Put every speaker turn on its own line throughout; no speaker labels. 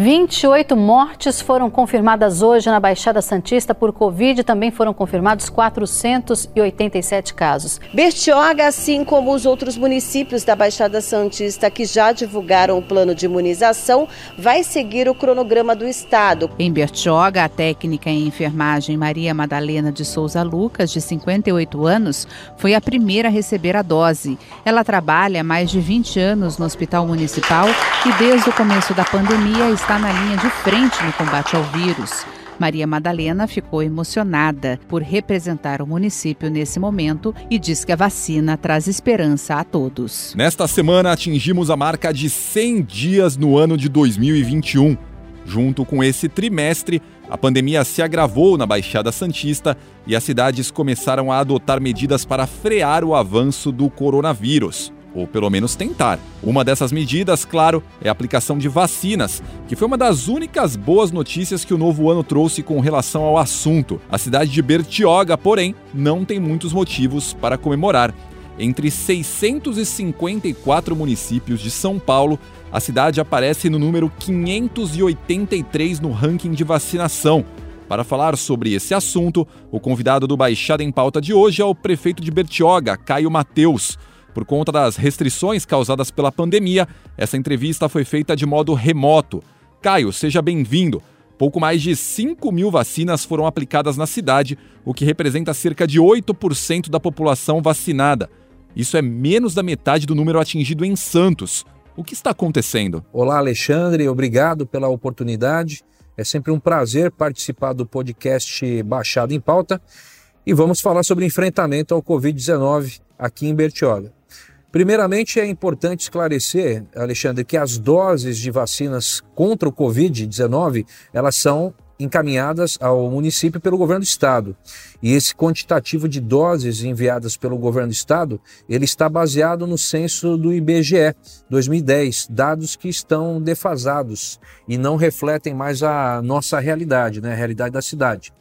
28 mortes foram confirmadas hoje na Baixada Santista por Covid. Também foram confirmados 487 casos.
Bertioga, assim como os outros municípios da Baixada Santista que já divulgaram o plano de imunização, vai seguir o cronograma do Estado.
Em Bertioga, a técnica em enfermagem Maria Madalena de Souza Lucas, de 58 anos, foi a primeira a receber a dose. Ela trabalha há mais de 20 anos no Hospital Municipal e desde o começo da pandemia está na linha de frente no combate ao vírus. Maria Madalena ficou emocionada por representar o município nesse momento e diz que a vacina traz esperança a todos.
Nesta semana atingimos a marca de 100 dias no ano de 2021. Junto com esse trimestre, a pandemia se agravou na Baixada Santista e as cidades começaram a adotar medidas para frear o avanço do coronavírus. Ou pelo menos tentar. Uma dessas medidas, claro, é a aplicação de vacinas, que foi uma das únicas boas notícias que o novo ano trouxe com relação ao assunto. A cidade de Bertioga, porém, não tem muitos motivos para comemorar. Entre 654 municípios de São Paulo, a cidade aparece no número 583 no ranking de vacinação. Para falar sobre esse assunto, o convidado do Baixada em Pauta de hoje é o prefeito de Bertioga, Caio Mateus. Por conta das restrições causadas pela pandemia, essa entrevista foi feita de modo remoto. Caio, seja bem-vindo. Pouco mais de 5 mil vacinas foram aplicadas na cidade, o que representa cerca de 8% da população vacinada. Isso é menos da metade do número atingido em Santos. O que está acontecendo?
Olá, Alexandre, obrigado pela oportunidade. É sempre um prazer participar do podcast Baixada em Pauta e vamos falar sobre enfrentamento ao Covid-19 aqui em Bertioga. Primeiramente, é importante esclarecer, Alexandre, que as doses de vacinas contra o Covid-19 elas são encaminhadas ao município pelo governo do estado. E esse quantitativo de doses enviadas pelo governo do estado, ele está baseado no censo do IBGE 2010, dados que estão defasados e não refletem mais a nossa realidade, né, a realidade da cidade.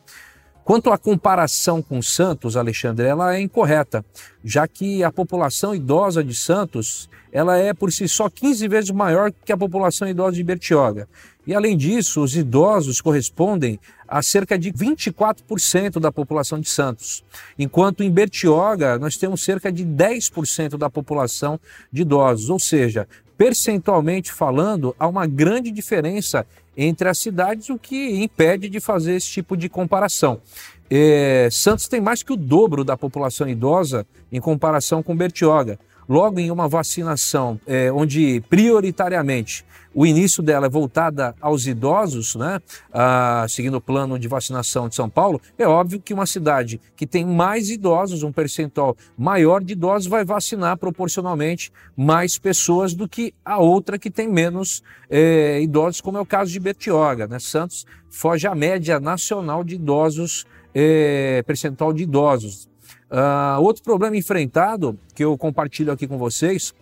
Quanto à comparação com Santos, Alexandre, ela é incorreta, já que a população idosa de Santos ela é por si só 15 vezes maior que a população idosa de Bertioga. E além disso, os idosos correspondem a cerca de 24% da população de Santos, enquanto em Bertioga nós temos cerca de 10% da população de idosos, ou seja, percentualmente falando, há uma grande diferença entre as cidades, o que impede de fazer esse tipo de comparação. É, Santos tem mais que o dobro da população idosa em comparação com Bertioga. Logo, em uma vacinação é, onde prioritariamente o início dela é voltada aos idosos, né, ah, seguindo o plano de vacinação de São Paulo, é óbvio que uma cidade que tem mais idosos, um percentual maior de idosos, vai vacinar proporcionalmente mais pessoas do que a outra que tem menos é, idosos, como é o caso de Bertioga. Né? Santos foge à média nacional de idosos, é, percentual de idosos. Uh, outro problema enfrentado, que eu compartilho aqui com vocês,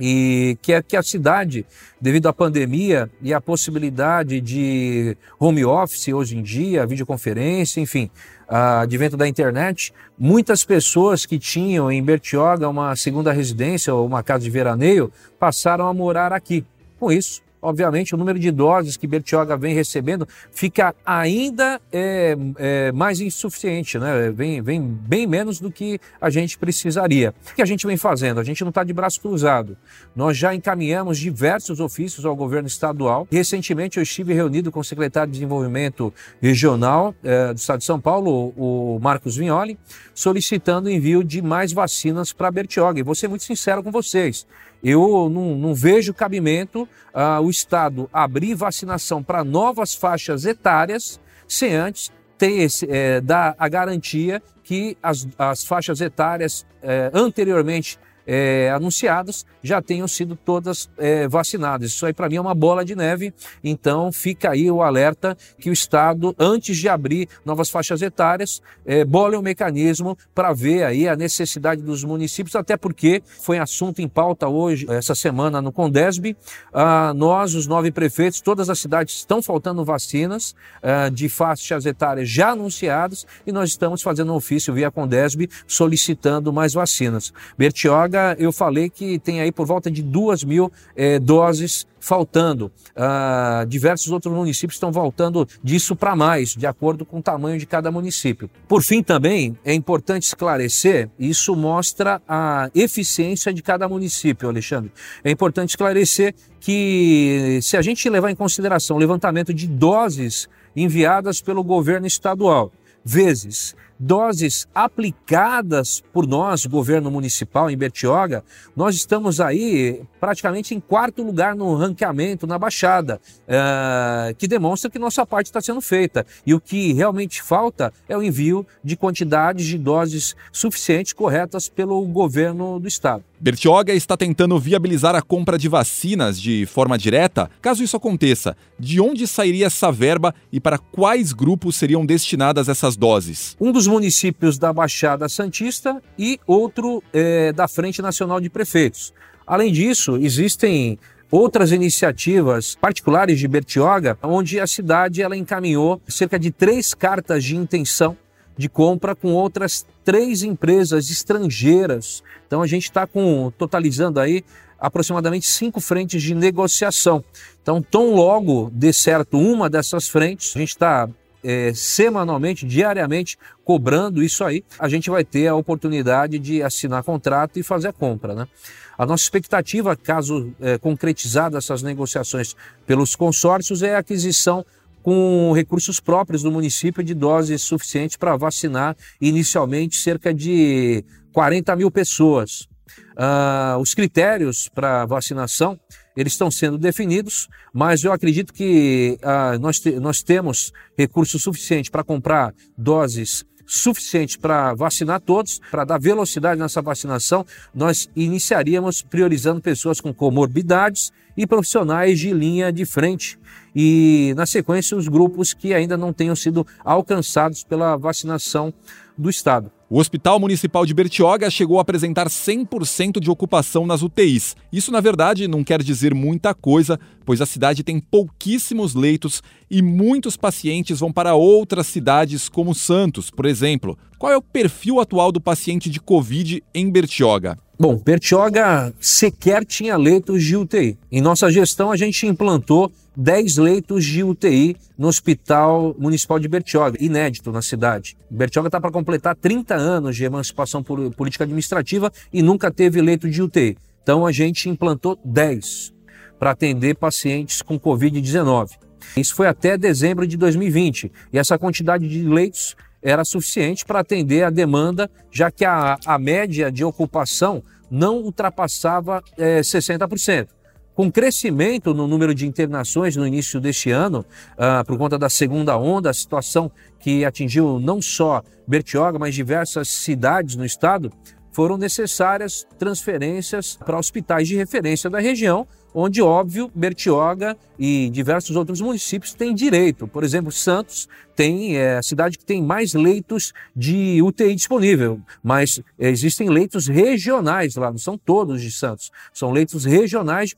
e que é que a cidade, devido à pandemia e à possibilidade de home office hoje em dia, videoconferência, enfim, uh, advento da internet, muitas pessoas que tinham em Bertioga uma segunda residência ou uma casa de veraneio passaram a morar aqui. Com isso, obviamente, o número de doses que Bertioga vem recebendo fica ainda é, é, mais insuficiente, né? Vem, vem bem menos do que a gente precisaria. O que a gente vem fazendo? A gente não está de braço cruzado. Nós já encaminhamos diversos ofícios ao governo estadual. Recentemente eu estive reunido com o secretário de Desenvolvimento Regional é, do Estado de São Paulo, o Marcos Vignoli, solicitando o envio de mais vacinas para Bertioga. E vou ser muito sincero com vocês. Eu não, não vejo cabimento uh, o Estado abrir vacinação para novas faixas etárias sem antes ter esse, é, dar a garantia que as, as faixas etárias é, anteriormente é, anunciadas já tenham sido todas é, vacinadas. Isso aí para mim é uma bola de neve, então fica aí o alerta que o Estado, antes de abrir novas faixas etárias, é, bole um mecanismo para ver aí a necessidade dos municípios, até porque foi assunto em pauta hoje, essa semana no Condesb, ah, nós, os nove prefeitos, todas as cidades estão faltando vacinas ah, de faixas etárias já anunciadas e nós estamos fazendo um ofício via Condesb solicitando mais vacinas. Bertioga, eu falei que tem aí por volta de duas mil eh, doses faltando. Ah, diversos outros municípios estão voltando disso para mais, de acordo com o tamanho de cada município. Por fim, também é importante esclarecer, isso mostra a eficiência de cada município, Alexandre. É importante esclarecer que, se a gente levar em consideração o levantamento de doses enviadas pelo governo estadual, vezes doses aplicadas por nós, governo municipal em Bertioga, nós estamos aí praticamente em quarto lugar no ranqueamento na Baixada, é, que demonstra que nossa parte está sendo feita. E o que realmente falta é o envio de quantidades de doses suficientes, corretas pelo governo do estado.
Bertioga está tentando viabilizar a compra de vacinas de forma direta. Caso isso aconteça, de onde sairia essa verba e para quais grupos seriam destinadas essas doses?
Um dos municípios da Baixada Santista e outro é, da Frente Nacional de Prefeitos. Além disso, existem outras iniciativas particulares de Bertioga, onde a cidade ela encaminhou cerca de três cartas de intenção de compra com outras três empresas estrangeiras. Então a gente está com totalizando aí aproximadamente cinco frentes de negociação. Então, tão logo dê certo uma dessas frentes, a gente está é, semanalmente, diariamente, cobrando isso aí, a gente vai ter a oportunidade de assinar contrato e fazer a compra. Né? A nossa expectativa, caso é, concretizadas essas negociações pelos consórcios, é a aquisição com recursos próprios do município de doses suficientes para vacinar inicialmente cerca de 40 mil pessoas. Uh, os critérios para vacinação eles estão sendo definidos, mas eu acredito que uh, nós, te, nós temos recursos suficientes para comprar doses suficientes para vacinar todos, para dar velocidade nessa vacinação, nós iniciaríamos priorizando pessoas com comorbidades e profissionais de linha de frente. E, na sequência, os grupos que ainda não tenham sido alcançados pela vacinação do Estado.
O Hospital Municipal de Bertioga chegou a apresentar 100% de ocupação nas UTIs. Isso, na verdade, não quer dizer muita coisa, pois a cidade tem pouquíssimos leitos e muitos pacientes vão para outras cidades, como Santos, por exemplo. Qual é o perfil atual do paciente de Covid em Bertioga?
Bom, Bertioga sequer tinha leitos de UTI. Em nossa gestão, a gente implantou 10 leitos de UTI no Hospital Municipal de Bertioga, inédito na cidade. Bertioga está para completar 30 anos de emancipação política administrativa e nunca teve leito de UTI. Então a gente implantou 10 para atender pacientes com Covid-19. Isso foi até dezembro de 2020 e essa quantidade de leitos era suficiente para atender a demanda, já que a, a média de ocupação não ultrapassava é, 60%. Com crescimento no número de internações no início deste ano, ah, por conta da segunda onda, a situação que atingiu não só Bertioga, mas diversas cidades no estado, foram necessárias transferências para hospitais de referência da região, onde, óbvio, Bertioga e diversos outros municípios têm direito. Por exemplo, Santos tem é a cidade que tem mais leitos de UTI disponível, mas existem leitos regionais lá, não são todos de Santos, são leitos regionais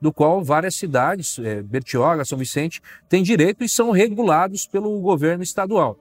do qual várias cidades, é, Bertioga, São Vicente, têm direito e são regulados pelo governo estadual.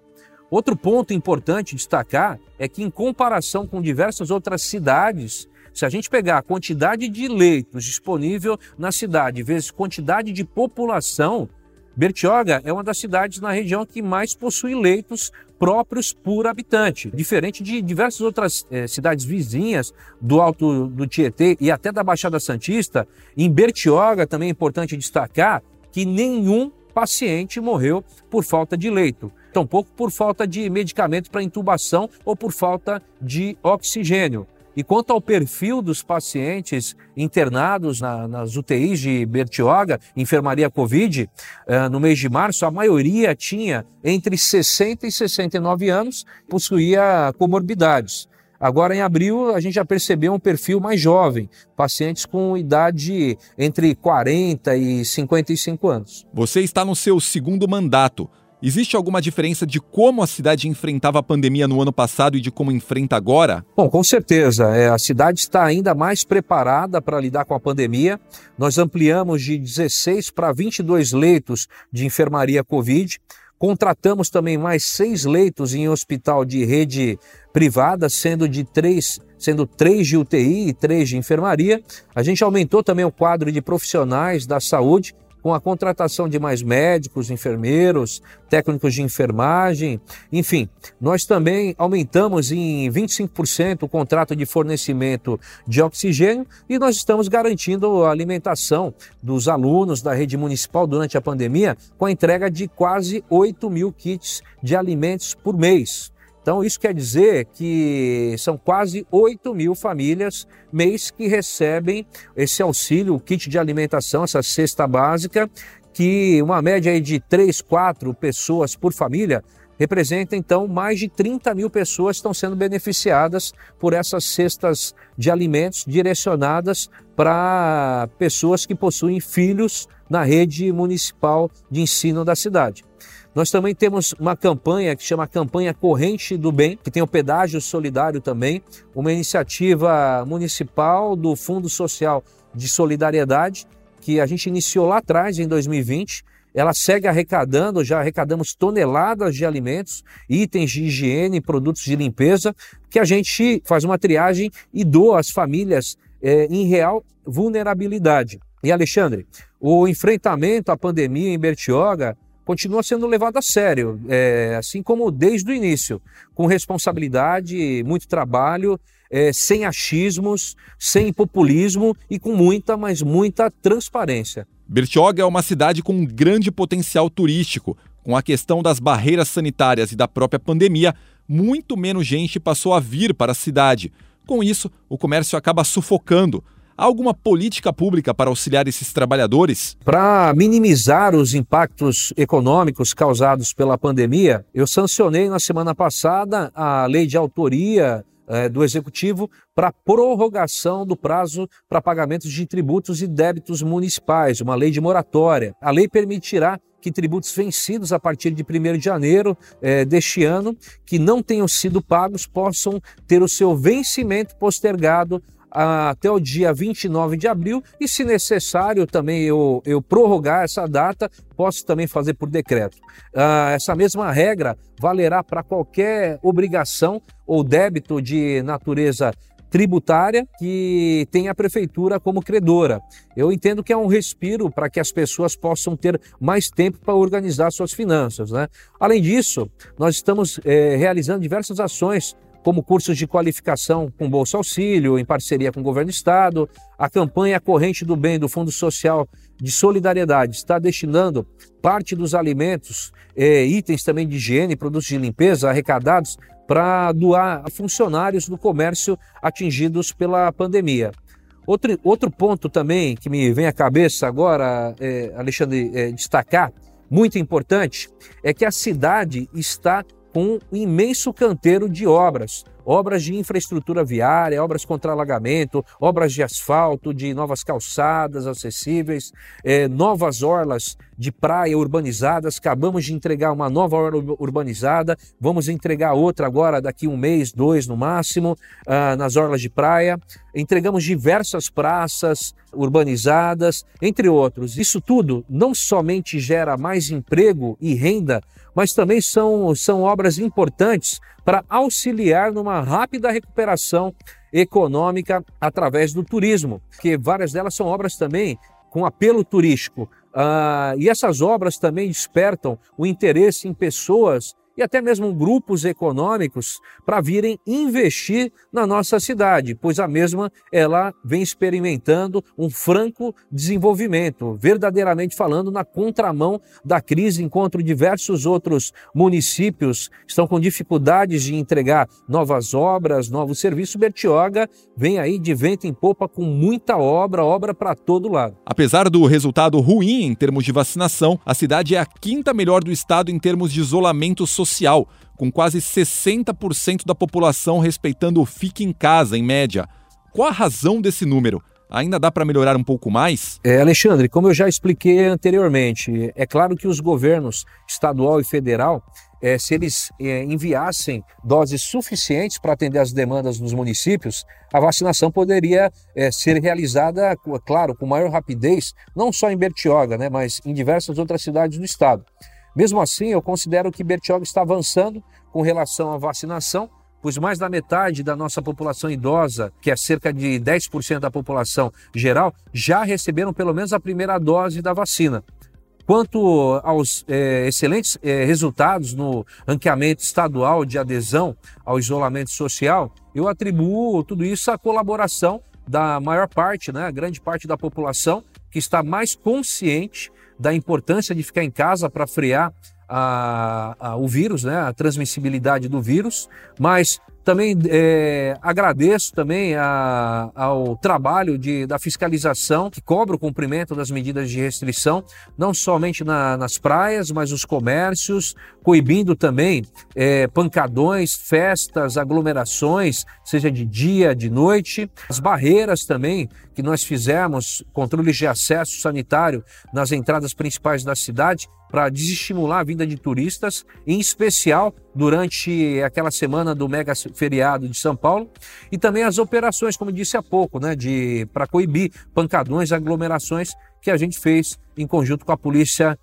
Outro ponto importante destacar é que, em comparação com diversas outras cidades, se a gente pegar a quantidade de leitos disponível na cidade vezes quantidade de população, Bertioga é uma das cidades na região que mais possui leitos próprios por habitante, diferente de diversas outras eh, cidades vizinhas do Alto do Tietê e até da Baixada Santista. Em Bertioga também é importante destacar que nenhum paciente morreu por falta de leito, tampouco por falta de medicamento para intubação ou por falta de oxigênio. E quanto ao perfil dos pacientes internados na, nas UTIs de Bertioga, enfermaria Covid, eh, no mês de março, a maioria tinha entre 60 e 69 anos, possuía comorbidades. Agora, em abril, a gente já percebeu um perfil mais jovem, pacientes com idade entre 40 e 55 anos.
Você está no seu segundo mandato. Existe alguma diferença de como a cidade enfrentava a pandemia no ano passado e de como enfrenta agora?
Bom, com certeza. É, a cidade está ainda mais preparada para lidar com a pandemia. Nós ampliamos de 16 para 22 leitos de enfermaria Covid. Contratamos também mais seis leitos em hospital de rede privada, sendo de três, sendo três de UTI e três de enfermaria. A gente aumentou também o quadro de profissionais da saúde com a contratação de mais médicos, enfermeiros, técnicos de enfermagem, enfim, nós também aumentamos em 25% o contrato de fornecimento de oxigênio e nós estamos garantindo a alimentação dos alunos da rede municipal durante a pandemia com a entrega de quase 8 mil kits de alimentos por mês. Então, isso quer dizer que são quase 8 mil famílias mês que recebem esse auxílio, o kit de alimentação, essa cesta básica, que uma média de 3, 4 pessoas por família representa então mais de 30 mil pessoas estão sendo beneficiadas por essas cestas de alimentos direcionadas para pessoas que possuem filhos na rede municipal de ensino da cidade. Nós também temos uma campanha que chama Campanha Corrente do Bem, que tem o pedágio solidário também, uma iniciativa municipal do Fundo Social de Solidariedade, que a gente iniciou lá atrás, em 2020. Ela segue arrecadando, já arrecadamos toneladas de alimentos, itens de higiene, produtos de limpeza, que a gente faz uma triagem e doa às famílias é, em real vulnerabilidade. E Alexandre, o enfrentamento à pandemia em Bertioga continua sendo levado a sério, é, assim como desde o início, com responsabilidade, muito trabalho, é, sem achismos, sem populismo e com muita, mas muita transparência.
Bertioga é uma cidade com um grande potencial turístico. Com a questão das barreiras sanitárias e da própria pandemia, muito menos gente passou a vir para a cidade. Com isso, o comércio acaba sufocando. Há alguma política pública para auxiliar esses trabalhadores?
Para minimizar os impactos econômicos causados pela pandemia, eu sancionei na semana passada a lei de autoria eh, do Executivo para prorrogação do prazo para pagamentos de tributos e débitos municipais, uma lei de moratória. A lei permitirá que tributos vencidos a partir de 1 de janeiro eh, deste ano, que não tenham sido pagos, possam ter o seu vencimento postergado até o dia 29 de abril e, se necessário, também eu, eu prorrogar essa data, posso também fazer por decreto. Ah, essa mesma regra valerá para qualquer obrigação ou débito de natureza tributária que tem a prefeitura como credora. Eu entendo que é um respiro para que as pessoas possam ter mais tempo para organizar suas finanças. Né? Além disso, nós estamos é, realizando diversas ações como cursos de qualificação com Bolsa Auxílio, em parceria com o governo do Estado. A campanha Corrente do Bem do Fundo Social de Solidariedade está destinando parte dos alimentos, eh, itens também de higiene, produtos de limpeza arrecadados para doar a funcionários do comércio atingidos pela pandemia. Outro, outro ponto também que me vem à cabeça agora, eh, Alexandre, eh, destacar, muito importante, é que a cidade está um imenso canteiro de obras, obras de infraestrutura viária, obras contra alagamento, obras de asfalto, de novas calçadas acessíveis, é, novas orlas de praia urbanizadas. Acabamos de entregar uma nova orla urbanizada, vamos entregar outra agora daqui um mês, dois no máximo, uh, nas orlas de praia. Entregamos diversas praças urbanizadas, entre outros. Isso tudo não somente gera mais emprego e renda mas também são, são obras importantes para auxiliar numa rápida recuperação econômica através do turismo, que várias delas são obras também com apelo turístico. Ah, e essas obras também despertam o interesse em pessoas e até mesmo grupos econômicos para virem investir na nossa cidade, pois a mesma ela vem experimentando um franco desenvolvimento, verdadeiramente falando na contramão da crise, enquanto diversos outros municípios estão com dificuldades de entregar novas obras, novos serviços. Bertioga vem aí de vento em popa com muita obra, obra para todo lado.
Apesar do resultado ruim em termos de vacinação, a cidade é a quinta melhor do estado em termos de isolamento social social, com quase 60% da população respeitando o fique em casa, em média. Qual a razão desse número? Ainda dá para melhorar um pouco mais?
É, Alexandre, como eu já expliquei anteriormente, é claro que os governos estadual e federal, é, se eles é, enviassem doses suficientes para atender as demandas nos municípios, a vacinação poderia é, ser realizada, claro, com maior rapidez, não só em Bertioga, né, mas em diversas outras cidades do estado. Mesmo assim, eu considero que Bertioga está avançando com relação à vacinação pois mais da metade da nossa população idosa, que é cerca de 10% da população geral, já receberam pelo menos a primeira dose da vacina. Quanto aos é, excelentes é, resultados no ranqueamento estadual de adesão ao isolamento social, eu atribuo tudo isso à colaboração da maior parte, né, grande parte da população que está mais consciente da importância de ficar em casa para frear a, a, o vírus, né, a transmissibilidade do vírus, mas também é, agradeço também a, ao trabalho de, da fiscalização que cobra o cumprimento das medidas de restrição, não somente na, nas praias, mas os comércios, coibindo também é, pancadões, festas, aglomerações, seja de dia, de noite, as barreiras também que nós fizemos, controles de acesso sanitário nas entradas principais da cidade, para desestimular a vinda de turistas, em especial durante aquela semana do mega feriado de São Paulo, e também as operações, como disse há pouco, né, de para coibir pancadões, aglomerações que a gente fez em conjunto com a polícia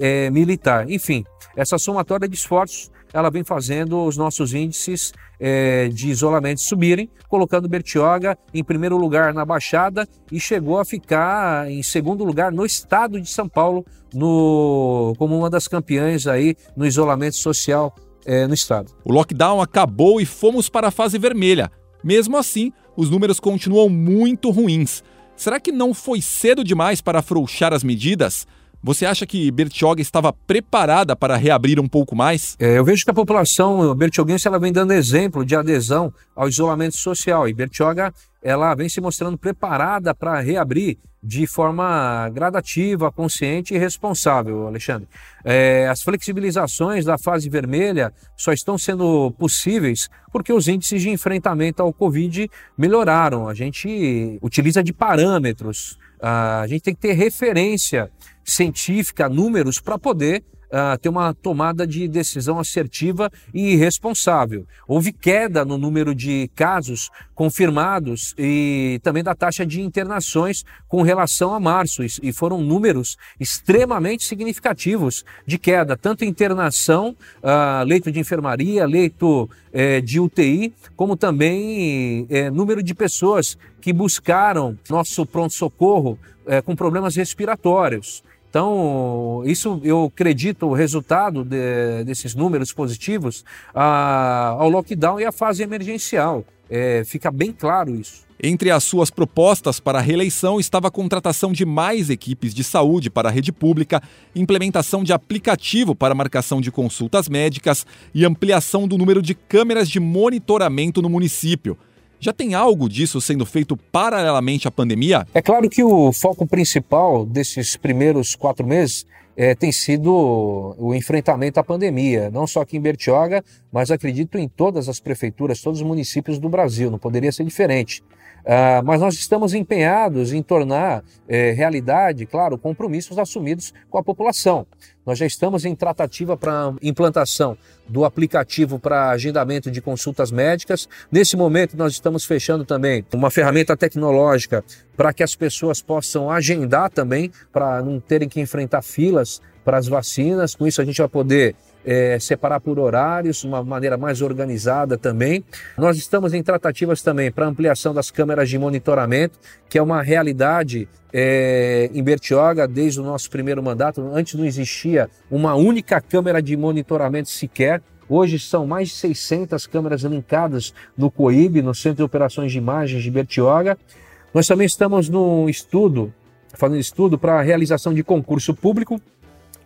é, militar. Enfim, essa somatória de esforços ela vem fazendo os nossos índices é, de isolamento subirem, colocando Bertioga em primeiro lugar na Baixada e chegou a ficar em segundo lugar no estado de São Paulo, no, como uma das campeãs aí no isolamento social é, no estado.
O lockdown acabou e fomos para a fase vermelha. Mesmo assim, os números continuam muito ruins. Será que não foi cedo demais para afrouxar as medidas? Você acha que Bertioga estava preparada para reabrir um pouco mais?
É, eu vejo que a população bertioguense ela vem dando exemplo de adesão ao isolamento social e Bertioga ela vem se mostrando preparada para reabrir de forma gradativa, consciente e responsável, Alexandre. É, as flexibilizações da fase vermelha só estão sendo possíveis porque os índices de enfrentamento ao Covid melhoraram. A gente utiliza de parâmetros, a gente tem que ter referência científica, números, para poder uh, ter uma tomada de decisão assertiva e responsável. Houve queda no número de casos confirmados e também da taxa de internações com relação a março, e foram números extremamente significativos de queda, tanto internação, uh, leito de enfermaria, leito eh, de UTI, como também eh, número de pessoas que buscaram nosso pronto-socorro eh, com problemas respiratórios. Então, isso eu acredito o resultado de, desses números positivos a, ao lockdown e à fase emergencial. É, fica bem claro isso.
Entre as suas propostas para a reeleição estava a contratação de mais equipes de saúde para a rede pública, implementação de aplicativo para marcação de consultas médicas e ampliação do número de câmeras de monitoramento no município. Já tem algo disso sendo feito paralelamente à pandemia?
É claro que o foco principal desses primeiros quatro meses é, tem sido o enfrentamento à pandemia, não só aqui em Bertioga, mas acredito em todas as prefeituras, todos os municípios do Brasil, não poderia ser diferente. Uh, mas nós estamos empenhados em tornar eh, realidade, claro, compromissos assumidos com a população. Nós já estamos em tratativa para implantação do aplicativo para agendamento de consultas médicas. Nesse momento, nós estamos fechando também uma ferramenta tecnológica para que as pessoas possam agendar também, para não terem que enfrentar filas para as vacinas. Com isso, a gente vai poder é, separar por horários, uma maneira mais organizada também. Nós estamos em tratativas também para ampliação das câmeras de monitoramento, que é uma realidade é, em Bertioga desde o nosso primeiro mandato. Antes não existia uma única câmera de monitoramento sequer. Hoje são mais de 600 câmeras linkadas no COIB, no Centro de Operações de Imagens de Bertioga. Nós também estamos num estudo, fazendo estudo para a realização de concurso público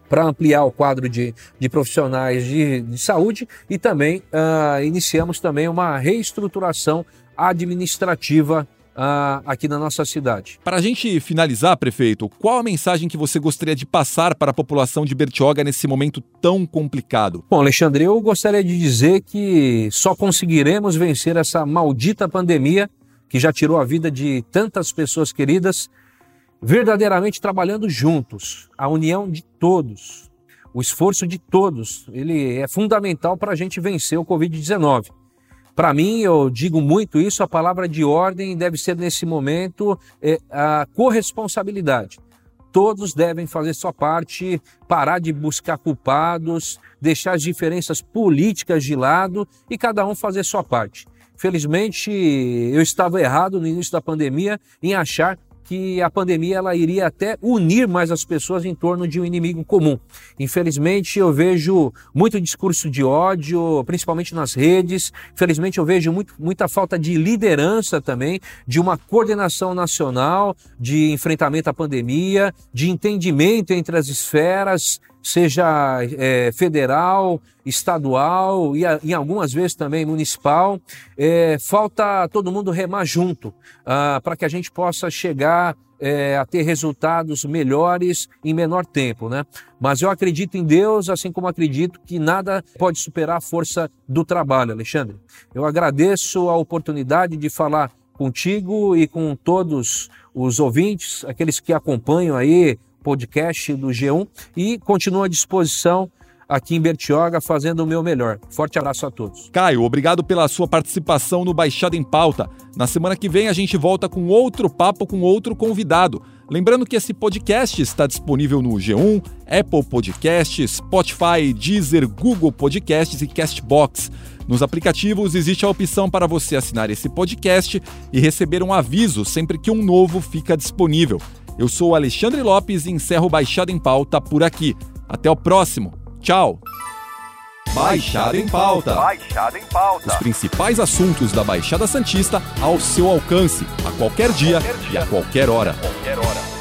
para ampliar o quadro de, de profissionais de, de saúde e também uh, iniciamos também uma reestruturação administrativa uh, aqui na nossa cidade.
Para a gente finalizar, prefeito, qual a mensagem que você gostaria de passar para a população de Bertioga nesse momento tão complicado?
Bom, Alexandre, eu gostaria de dizer que só conseguiremos vencer essa maldita pandemia que já tirou a vida de tantas pessoas queridas, verdadeiramente trabalhando juntos, a união de todos, o esforço de todos, ele é fundamental para a gente vencer o Covid-19. Para mim, eu digo muito isso, a palavra de ordem deve ser nesse momento é, a corresponsabilidade. Todos devem fazer sua parte, parar de buscar culpados, deixar as diferenças políticas de lado e cada um fazer sua parte. Felizmente, eu estava errado no início da pandemia em achar que a pandemia ela iria até unir mais as pessoas em torno de um inimigo comum. Infelizmente, eu vejo muito discurso de ódio, principalmente nas redes. Infelizmente, eu vejo muito, muita falta de liderança também, de uma coordenação nacional de enfrentamento à pandemia, de entendimento entre as esferas, seja é, federal, estadual e em algumas vezes também municipal. É, falta todo mundo remar junto ah, para que a gente possa chegar é, a ter resultados melhores em menor tempo, né? Mas eu acredito em Deus, assim como acredito que nada pode superar a força do trabalho, Alexandre. Eu agradeço a oportunidade de falar contigo e com todos os ouvintes, aqueles que acompanham aí podcast do G1 e continuo à disposição aqui em Bertioga fazendo o meu melhor. Forte abraço a todos.
Caio, obrigado pela sua participação no Baixada em Pauta. Na semana que vem a gente volta com outro papo com outro convidado. Lembrando que esse podcast está disponível no G1, Apple Podcasts, Spotify, Deezer, Google Podcasts e Castbox. Nos aplicativos existe a opção para você assinar esse podcast e receber um aviso sempre que um novo fica disponível. Eu sou Alexandre Lopes e encerro Baixada em Pauta por aqui. Até o próximo. Tchau.
Baixada em Pauta. Baixada em Pauta.
Os principais assuntos da Baixada Santista ao seu alcance, a qualquer dia, qualquer dia. e a qualquer hora. Qualquer hora.